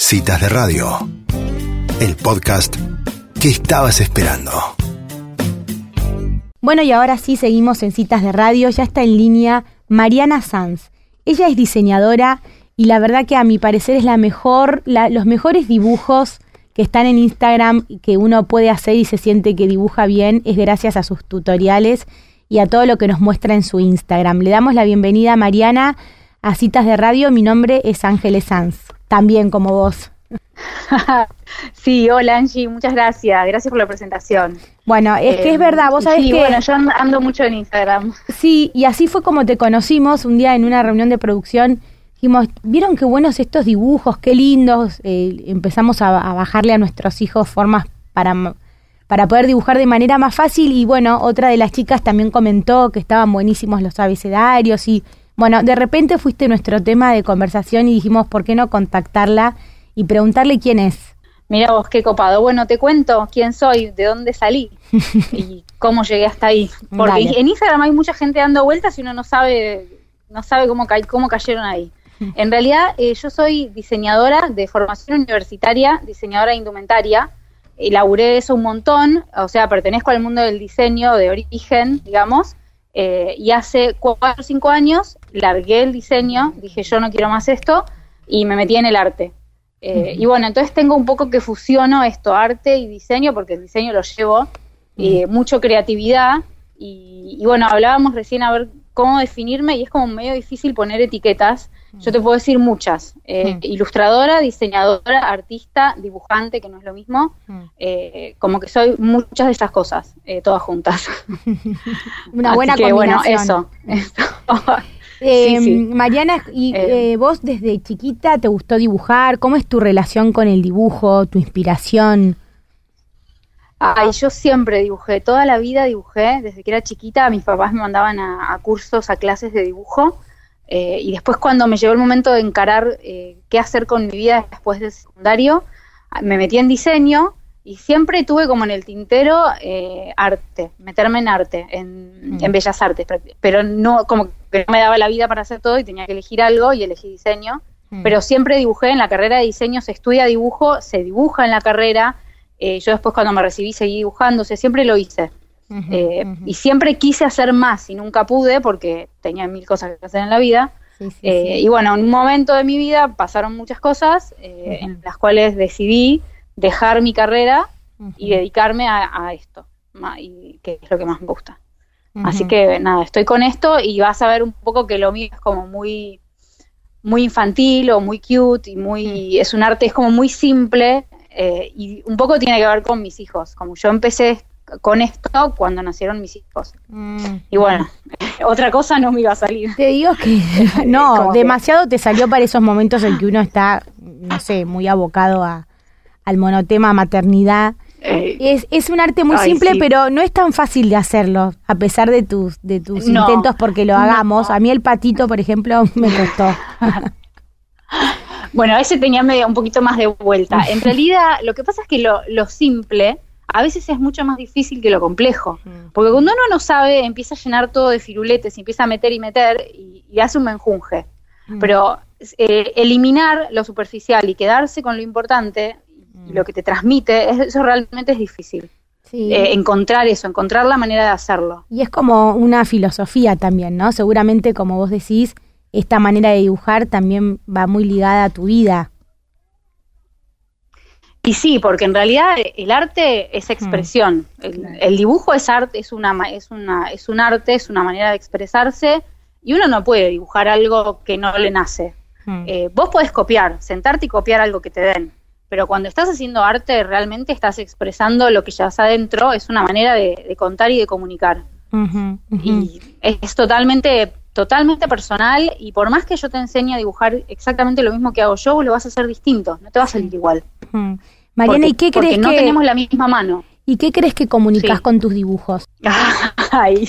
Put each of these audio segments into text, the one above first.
Citas de Radio, el podcast que estabas esperando. Bueno, y ahora sí seguimos en Citas de Radio. Ya está en línea Mariana Sanz. Ella es diseñadora y la verdad que a mi parecer es la mejor, los mejores dibujos que están en Instagram y que uno puede hacer y se siente que dibuja bien es gracias a sus tutoriales y a todo lo que nos muestra en su Instagram. Le damos la bienvenida a Mariana a Citas de Radio. Mi nombre es Ángeles Sanz, también como vos. Sí, hola Angie, muchas gracias. Gracias por la presentación. Bueno, es que Eh, es verdad, vos sabés sí, que... bueno, yo and- ando mucho en Instagram. Sí, y así fue como te conocimos un día en una reunión de producción. Dijimos, ¿vieron qué buenos estos dibujos? Qué lindos. Eh, empezamos a, a bajarle a nuestros hijos formas para, para poder dibujar de manera más fácil. Y bueno, otra de las chicas también comentó que estaban buenísimos los abecedarios. Y bueno, de repente fuiste nuestro tema de conversación y dijimos, ¿por qué no contactarla y preguntarle quién es? Mira vos, qué copado. Bueno, te cuento quién soy, de dónde salí y cómo llegué hasta ahí. Porque Dale. en Instagram hay mucha gente dando vueltas y uno no sabe, no sabe cómo, ca- cómo cayeron ahí. En realidad, eh, yo soy diseñadora de formación universitaria, diseñadora de indumentaria. Y laburé eso un montón, o sea, pertenezco al mundo del diseño de origen, digamos. eh, y hace cuatro o cinco años largué el diseño, dije yo no quiero más esto, y me metí en el arte. Eh, Y bueno, entonces tengo un poco que fusiono esto, arte y diseño, porque el diseño lo llevo, eh, mucho creatividad. Y, y bueno, hablábamos recién a ver cómo definirme y es como medio difícil poner etiquetas. Yo te puedo decir muchas. Eh, Mm. Ilustradora, diseñadora, artista, dibujante, que no es lo mismo. Mm. Eh, como que soy muchas de estas cosas, eh, todas juntas. Una Así buena que, bueno, eso. eso. Eh, Sí, sí. Mariana, y Eh. eh, vos desde chiquita te gustó dibujar, ¿cómo es tu relación con el dibujo, tu inspiración? Ay, yo siempre dibujé, toda la vida dibujé, desde que era chiquita mis papás me mandaban a, a cursos, a clases de dibujo, eh, y después cuando me llegó el momento de encarar qué hacer con mi vida después del secundario, ah, me metí en diseño y siempre tuve como en el tintero eh, arte, meterme en arte, en, Mm. en bellas artes, pero no, como que no me daba la vida para hacer todo y tenía que elegir algo y elegí diseño Mm. pero siempre dibujé en la carrera de diseño, se estudia dibujo, se dibuja en la carrera. eh, yo después cuando me recibí seguí dibujando, o sea, siempre lo hice. Eh. Y siempre quise hacer más y nunca pude porque tenía mil cosas que hacer en la vida. Sí, sí, Eh, sí. Y bueno, en un momento de mi vida pasaron muchas cosas eh, en las cuales decidí dejar mi carrera y dedicarme a, a esto, y que es lo que más me gusta. Así que nada, estoy con esto y vas a ver un poco que lo mío es como muy, muy infantil o muy cute y muy, es un arte, es como muy simple eh, y un poco tiene que ver con mis hijos, como yo empecé con esto cuando nacieron mis hijos. Mm. Y bueno, otra cosa no me iba a salir. Te digo que no, que- demasiado te salió para esos momentos en que uno está, no sé, muy abocado a, al monotema maternidad. Eh, Es, es un arte muy Ay, simple, sí. pero no es tan fácil de hacerlo, a pesar de tus, de tus No, intentos porque lo no. hagamos. A mí el patito, por ejemplo, me costó. Bueno, ese tenía medio, un poquito más de vuelta. En realidad, lo que pasa es que lo, lo simple a veces es mucho más difícil que lo complejo. Porque cuando uno no sabe, empieza a llenar todo de firuletes, y empieza a meter y meter y, y hace un menjunje. Mm. Pero eh, eliminar lo superficial y quedarse con lo importante lo que te transmite, es- eso realmente es difícil. Sí. Eh, encontrar eso, encontrar la manera de hacerlo. Y es como una filosofía también, ¿no? Seguramente, como vos decís, esta manera de dibujar también va muy ligada a tu vida. Y sí, porque en realidad el arte es expresión. El, el dibujo es arte, es una, es una, es un arte, es una manera de expresarse, y uno no puede dibujar algo que no le nace. Mm. Eh, vos podés copiar, sentarte y copiar algo que te den, pero cuando estás haciendo arte realmente estás expresando lo que llevas adentro, es una manera de, de contar y de comunicar. Y es totalmente, totalmente personal, y por más que yo te enseñe a dibujar exactamente lo mismo que hago yo, vos lo vas a hacer distinto, no te va a salir igual. Ujú. Mariana, Porque- ¿y qué porque crees no que tenemos la misma mano. y qué crees que comunicas Sí. con tus dibujos? Ay,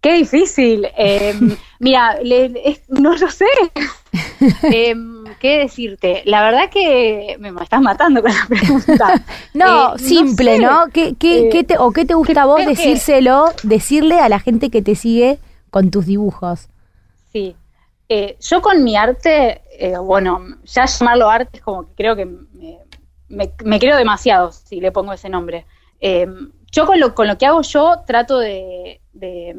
qué difícil. Eh, mira, le- es- no lo sé. Eh, ¿Qué decirte? La verdad que me, estás matando con la pregunta. No, Eh, simple, sé. ¿no? ¿Qué, qué, Eh, qué te, ¿O qué te gusta a vos que- decírselo, decirle a la gente que te sigue con tus dibujos? Sí. Eh, yo con mi arte, bueno, ya llamarlo arte es como que creo que me, creo demasiado si le pongo ese nombre. Yo con lo, con lo que hago yo trato de, de,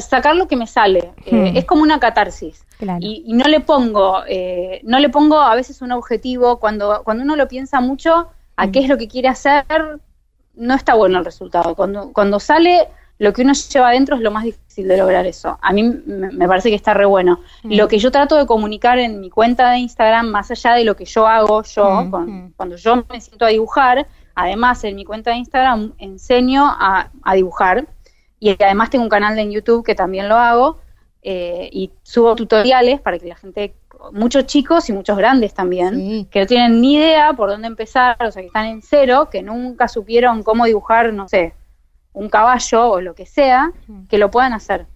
sacar lo que me sale. Hmm. Es como una catarsis. Y, y, no le pongo, no le pongo a veces un objetivo. Cuando, cuando uno lo piensa mucho a qué hmm. es lo que quiere hacer, no está bueno el resultado. Cuando, cuando sale lo que uno lleva adentro es lo más difícil de lograr eso. A mí me parece que está re bueno. Mm. Lo que yo trato de comunicar en mi cuenta de Instagram, más allá de lo que yo hago yo, mm, mm. cuando yo me siento a dibujar, además en mi cuenta de Instagram enseño a, dibujar y además tengo un canal en YouTube que también lo hago eh, y subo tutoriales para que la gente, muchos chicos y muchos grandes también, que no tienen ni idea por dónde empezar, o sea, que están en cero, que nunca supieron cómo dibujar, no sé, un caballo o lo que sea, que lo puedan hacer.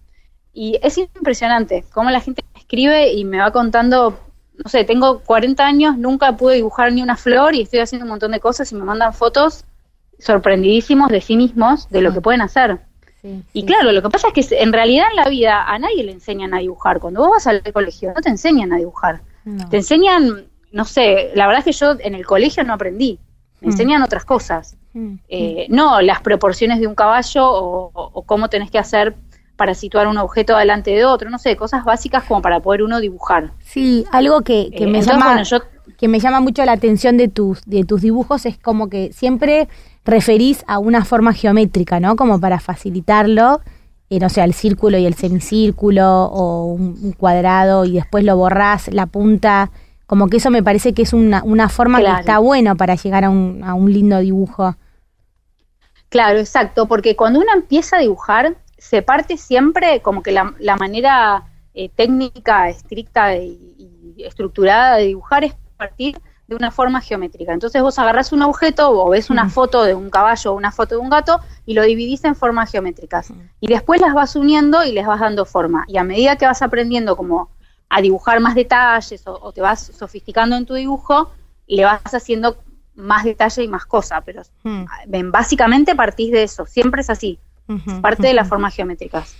Y es impresionante cómo la gente escribe y me va contando, no sé, tengo 40 años, nunca pude dibujar ni una flor y estoy haciendo un montón de cosas y me mandan fotos sorprendidísimos de sí mismos de lo que pueden hacer. Y claro, lo que pasa es que en realidad en la vida a nadie le enseñan a dibujar. Cuando vos vas al colegio no te enseñan a dibujar. Te enseñan, no sé, la verdad es que yo en el colegio no aprendí. Me mm. enseñan otras cosas. Mm. Eh, no las proporciones de un caballo o, cómo tenés que hacer para situar un objeto delante de otro, no sé, cosas básicas como para poder uno dibujar. Sí, algo que, que eh, me llama que me llama mucho la atención de tus de tus dibujos es como que siempre referís a una forma geométrica, ¿no? Como para facilitarlo, eh, no sé, el círculo y el semicírculo o un, cuadrado y después lo borrás la punta, como que eso me parece que es una, una forma que está bueno para llegar a un, a un lindo dibujo. Claro, exacto, porque cuando uno empieza a dibujar, se parte siempre como que la, manera eh, técnica, estricta y, estructurada de dibujar es partir de una forma geométrica. Entonces vos agarrás un objeto o ves una mm. foto de un caballo o una foto de un gato y lo dividís en formas geométricas. Mm. Y después las vas uniendo y les vas dando forma. Y a medida que vas aprendiendo como a dibujar más detalles o, o te vas sofisticando en tu dibujo, le vas haciendo más detalle y más cosa, pero hmm. básicamente partís de eso, siempre es así, parte de las formas geométricas.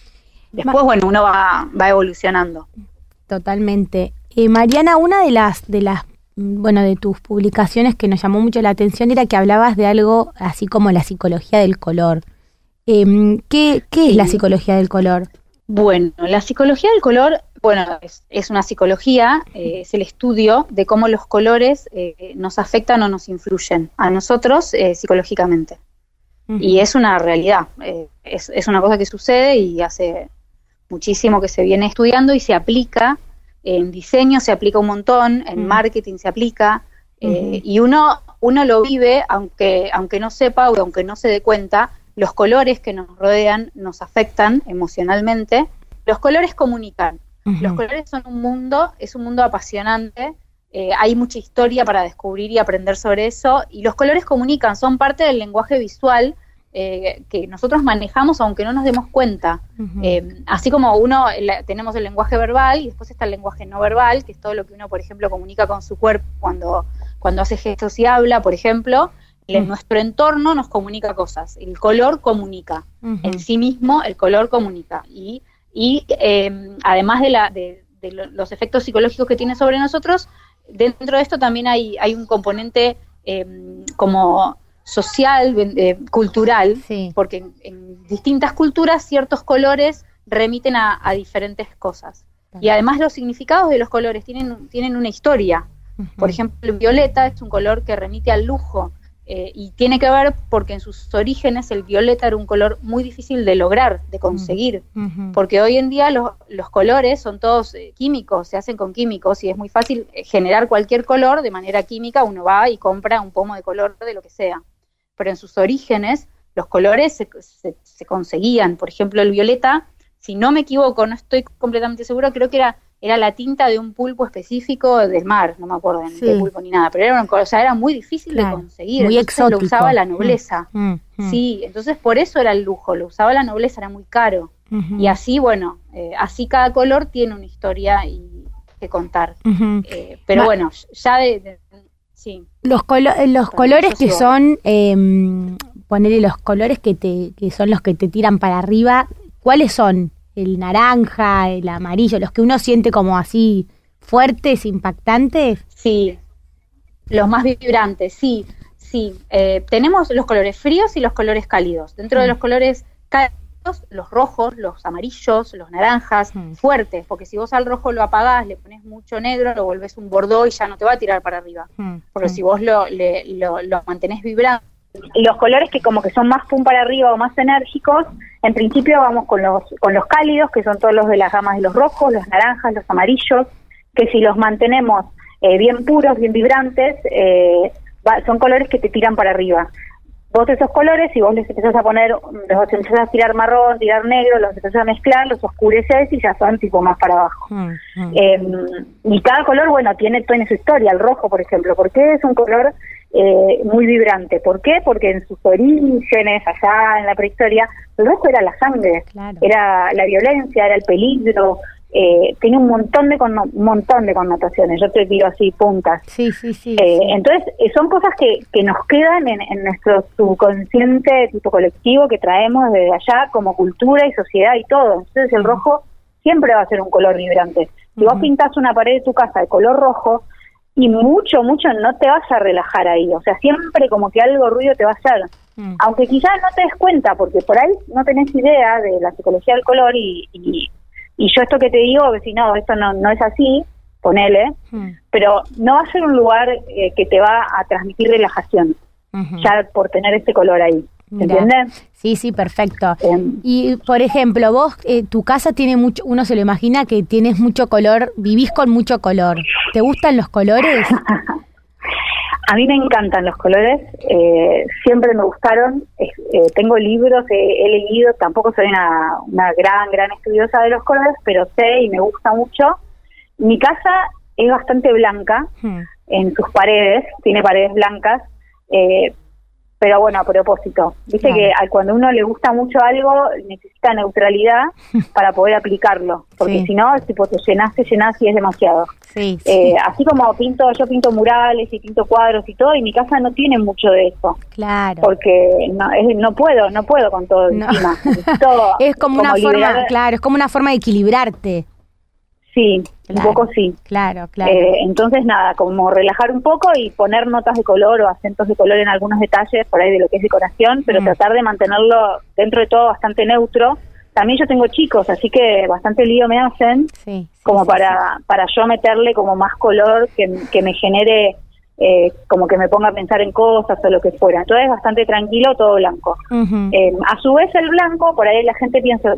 Después, bueno, uno va, va evolucionando. Totalmente. Eh, Mariana, una de las, de las, bueno, de tus publicaciones que nos llamó mucho la atención era que hablabas de algo así como la psicología del color. Em, ¿qué, ¿Qué es la psicología del color? Bueno, la psicología del color bueno, es, una psicología, eh, es el estudio de cómo los colores eh, nos afectan o nos influyen a nosotros eh, psicológicamente. Y es una realidad, es, es, una cosa que sucede y hace muchísimo que se viene estudiando y se aplica, en diseño se aplica un montón, en marketing se aplica, y uno, uno lo vive, aunque, aunque no sepa o aunque no se dé cuenta, los colores que nos rodean nos afectan emocionalmente. Los colores comunican, los colores son un mundo, es un mundo apasionante, eh, hay mucha historia para descubrir y aprender sobre eso, y los colores comunican, son parte del lenguaje visual eh, que nosotros manejamos aunque no nos demos cuenta. Eh, así como uno tenemos el lenguaje verbal y después está el lenguaje no verbal, que es todo lo que uno, por ejemplo, comunica con su cuerpo cuando, cuando hace gestos y habla, por ejemplo. En nuestro entorno nos comunica cosas. El color comunica. En sí mismo, el color comunica. Y y eh, además de, la, de, los efectos psicológicos que tiene sobre nosotros, dentro de esto también hay, hay un componente como social, eh, cultural, porque en, distintas culturas ciertos colores remiten a, diferentes cosas. Y además los significados de los colores tienen, tienen una historia. Por ejemplo, el violeta es un color que remite al lujo, eh, y tiene que ver porque en sus orígenes el violeta era un color muy difícil de lograr, de conseguir, porque hoy en día los, los colores son todos eh, químicos, se hacen con químicos y es muy fácil generar cualquier color de manera química, uno va y compra un pomo de color de lo que sea, pero en sus orígenes los colores se, se conseguían, por ejemplo el violeta, si no me equivoco, no estoy completamente seguro, creo que era era la tinta de un pulpo específico del mar, no me acuerdo de qué pulpo ni nada, pero era, una, o era muy difícil de conseguir. Muy exótico. Lo usaba la nobleza. Mm, mm, mm. Sí, entonces por eso era el lujo, lo usaba la nobleza, era muy caro. Y así, bueno, eh, así cada color tiene una historia y que contar. Eh, pero bueno, ya de, sí. Los, eh, los colores que son, eh, ponerle los colores que, te, que son los que te tiran para arriba, ¿cuáles son? el naranja, el amarillo, los que uno siente como así fuertes, impactantes. Sí, los más vibrantes, sí, sí. Eh, tenemos los colores fríos y los colores cálidos. Dentro de Mm. los colores cálidos, los rojos, los amarillos, los naranjas, Mm. fuertes, porque si vos al rojo lo apagás, le pones mucho negro, lo volvés un bordó y ya no te va a tirar para arriba. Mm, Porque mm. si vos lo, le- lo, lo mantenés vibrante. Los colores que como que son más pum para arriba o más enérgicos, en principio vamos con los, con los cálidos, que son todos los de las gamas de los rojos, los naranjas, los amarillos, que si los mantenemos eh, bien puros, bien vibrantes, eh, va- son colores que te tiran para arriba. Vos esos colores, si vos les empezás a poner, los empezás a tirar marrón, tirar negro, los empezás a mezclar, los oscureces y ya son tipo más para abajo. Mm, mm. Eh, y cada color, bueno, tiene, tiene su historia. El rojo, por ejemplo, ¿por qué es un color eh, muy vibrante? ¿Por qué? Porque en sus orígenes, allá en la prehistoria, el rojo era la sangre, Claro. era la violencia, era el peligro, eh, tiene un montón de conno- montón de connotaciones. Yo te digo así, puntas. Sí, sí, sí. Eh, sí. Entonces, eh, son cosas que, que nos quedan en, en nuestro subconsciente tipo colectivo que traemos desde allá como cultura y sociedad y todo. Entonces, el rojo siempre va a ser un color vibrante. Si vos Ujú. pintás una pared de tu casa de color rojo, y mucho, mucho no te vas a relajar ahí. O sea, siempre como que algo ruido te va a hacer. Mm. Aunque quizás no te des cuenta, porque por ahí no tenés idea de la psicología del color y, y, y yo esto que te digo, que si no, esto no, no es así, ponele, Mm. pero no va a ser un lugar eh, que te va a transmitir relajación, ya por tener este color ahí. ¿Entiendes? Sí, sí, perfecto. Em, Y, por ejemplo, vos, eh, tu casa tiene mucho, uno se lo imagina que tienes mucho color, vivís con mucho color. ¿Te gustan los colores? a mí me encantan los colores, eh, siempre me gustaron, eh, tengo libros, he leído, tampoco soy una, una gran, gran estudiosa de los colores, pero sé y me gusta mucho. Mi casa es bastante blanca Mm. en sus paredes, tiene paredes blancas, eh, pero bueno, a propósito. Viste Claro. que cuando uno le gusta mucho algo, necesita neutralidad para poder aplicarlo, porque Sí. si no, tipo te llenas, te llenas y es demasiado. Sí, sí, Eh, así como pinto, yo pinto murales y pinto cuadros y todo, y mi casa no tiene mucho de eso, claro. porque no, es- no puedo, no puedo con todo No. encima. Es como, una forma, claro, es como una forma de equilibrarte. Sí, Claro. un poco sí. Claro, claro. Eh, entonces, nada, como relajar un poco y poner notas de color o acentos de color en algunos detalles por ahí de lo que es decoración, pero Mm. tratar de mantenerlo dentro de todo bastante neutro. También yo tengo chicos, así que bastante lío me hacen, sí, sí, como sí, para, para yo meterle como más color que, que me genere, eh, como que me ponga a pensar en cosas o lo que fuera. Entonces, bastante tranquilo, todo blanco. Eh, a su vez, el blanco, por ahí la gente piensa,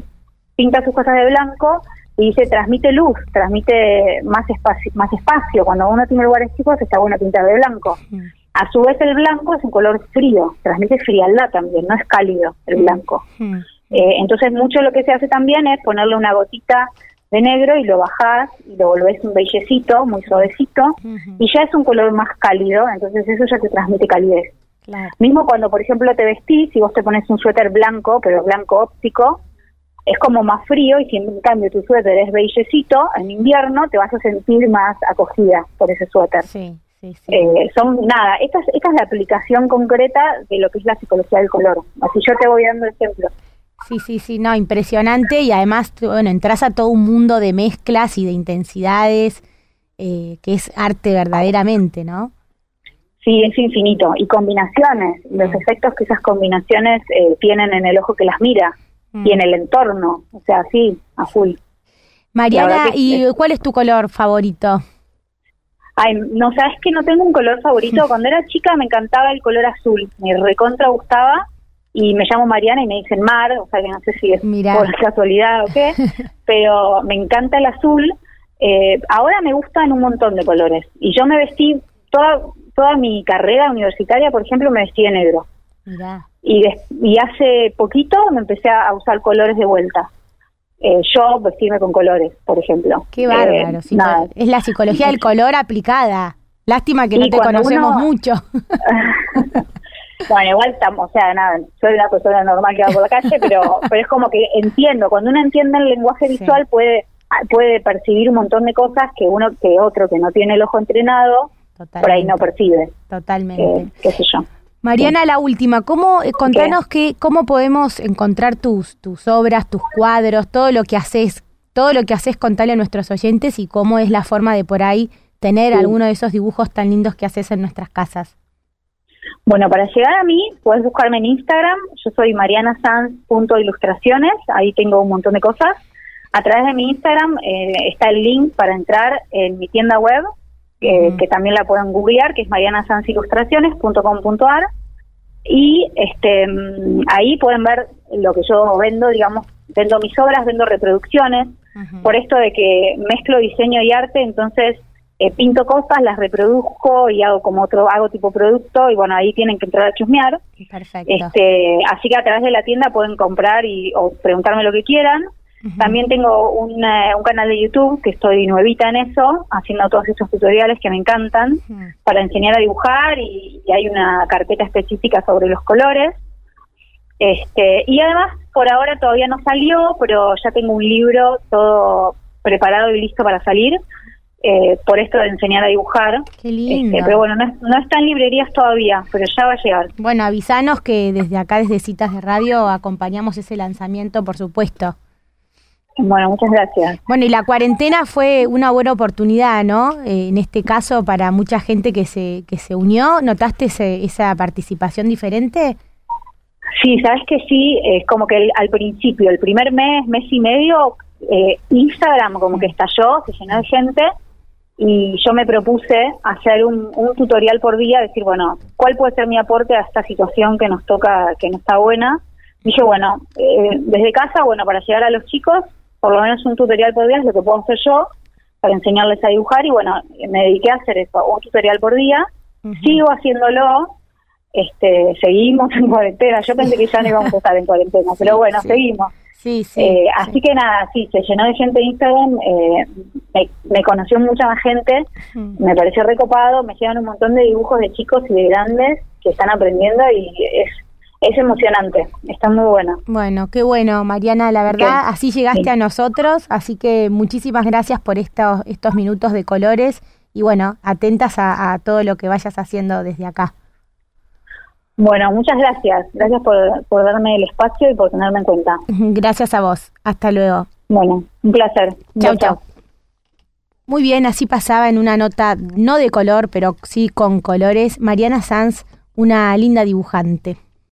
pinta sus cosas de blanco y dice, transmite luz, transmite más espacio, más espacio. Cuando uno tiene lugares chicos, está bueno pintar de blanco. A su vez, el blanco es un color frío, transmite frialdad también, no es cálido el blanco. Eh, entonces, mucho lo que se hace también es ponerle una gotita de negro y lo bajás y lo volvés un bellecito, muy suavecito, y ya es un color más cálido, entonces eso ya te transmite calidez. Claro. Mismo cuando, por ejemplo, te vestís, si vos te pones un suéter blanco, pero blanco óptico, es como más frío y si en cambio tu suéter es bellecito, en invierno te vas a sentir más acogida por ese suéter. Sí, sí, sí. Eh, son nada, esta es, esta es la aplicación concreta de lo que es la psicología del color. Así yo te voy dando ejemplos. Sí, sí, sí, no, impresionante y además, bueno, entras a todo un mundo de mezclas y de intensidades eh, que es arte verdaderamente, ¿no? Sí, es infinito. Y combinaciones, los efectos que esas combinaciones eh, tienen en el ojo que las mira Mm. y en el entorno. O sea, sí, a full. Mariana, ¿y es- cuál es tu color favorito? Ay, no sabes que no tengo un color favorito. Cuando era chica me encantaba el color azul, me recontra gustaba y me llamo Mariana y me dicen Mar, o sea que no sé si es Mirá. por casualidad o qué, pero me encanta el azul. Eh, ahora me gustan un montón de colores y yo me vestí toda toda mi carrera universitaria, por ejemplo, me vestí de negro Mirá. Y y hace poquito me empecé a usar colores de vuelta. Eh, yo vestirme con colores, por ejemplo. Qué Eh, bárbaro. psico- nada, es la psicología del color aplicada. Lástima que no te conocemos uno- mucho. Bueno, igual estamos, o sea, nada, soy una persona normal que va por la calle, pero, pero es como que entiendo, cuando uno entiende el lenguaje Sí. visual puede puede percibir un montón de cosas que uno que otro que no tiene el ojo entrenado por ahí no percibe, Totalmente. eh, qué sé yo. Mariana, la última, ¿cómo, eh, contanos que, cómo podemos encontrar tus, tus obras, tus cuadros, todo lo que haces, todo lo que haces, contarle a nuestros oyentes y cómo es la forma de por ahí tener alguno de esos dibujos tan lindos que haces en nuestras casas. Bueno, para llegar a mí, puedes buscarme en Instagram. Yo soy marianasanz.ilustraciones. Ahí tengo un montón de cosas. A través de mi Instagram eh, está el link para entrar en mi tienda web, que también la pueden googlear, que es marianasanzilustraciones.com.ar. Y este, mm, ahí pueden ver lo que yo vendo, digamos, vendo mis obras, vendo reproducciones. Por esto de que mezclo diseño y arte, entonces eh, pinto cosas, las reproduzco y hago como otro, hago tipo producto y bueno, ahí tienen que entrar a chusmear. Perfecto. Este, así que a través de la tienda pueden comprar y o preguntarme lo que quieran. También tengo un, un canal de YouTube que estoy nuevita en eso, haciendo todos estos tutoriales que me encantan para enseñar a dibujar y, hay una carpeta específica sobre los colores. Este, y además, por ahora todavía no salió, pero ya tengo un libro todo preparado y listo para salir, eh, por esto de enseñar a dibujar. Qué lindo. Este, pero bueno, no, no, está en librerías todavía, pero ya va a llegar. Bueno, avisanos que desde acá, desde Citas de Radio, acompañamos ese lanzamiento, por supuesto. Bueno, muchas gracias. Bueno, y la cuarentena fue una buena oportunidad, ¿no? Eh, en este caso, para mucha gente que se, que se unió, ¿notaste esa participación diferente? Sí, sabes que sí, es como que al principio, el primer mes, mes y medio, eh, Instagram como que estalló, se llenó de gente y yo me propuse hacer un, tutorial por día, decir, bueno, ¿cuál puede ser mi aporte a esta situación que nos toca, que no está buena? Dije, bueno, eh, desde casa, bueno, para llegar a los chicos, por lo menos un tutorial por día es lo que puedo hacer yo para enseñarles a dibujar y bueno, me dediqué a hacer eso, un tutorial por día, sigo haciéndolo, este, seguimos en cuarentena, yo pensé que ya no íbamos a estar en cuarentena, pero bueno, seguimos. Sí, sí, eh, Así que nada, sí, se llenó de gente en Instagram, eh, me, conoció mucha más gente, me pareció recopado, me llegan un montón de dibujos de chicos y de grandes que están aprendiendo y es, emocionante, está muy bueno. Bueno, qué bueno, Mariana, la verdad, así llegaste a nosotros, así que muchísimas gracias por estos, estos minutos de colores y bueno, atentas a todo lo que vayas haciendo desde acá. Bueno, muchas gracias. Gracias por, darme el espacio y por tenerme en cuenta. Gracias a vos. Hasta luego. Bueno, un placer. Chau, chau. Muy bien, así pasaba en una nota no de color, pero sí con colores, Mariana Sanz, una linda dibujante.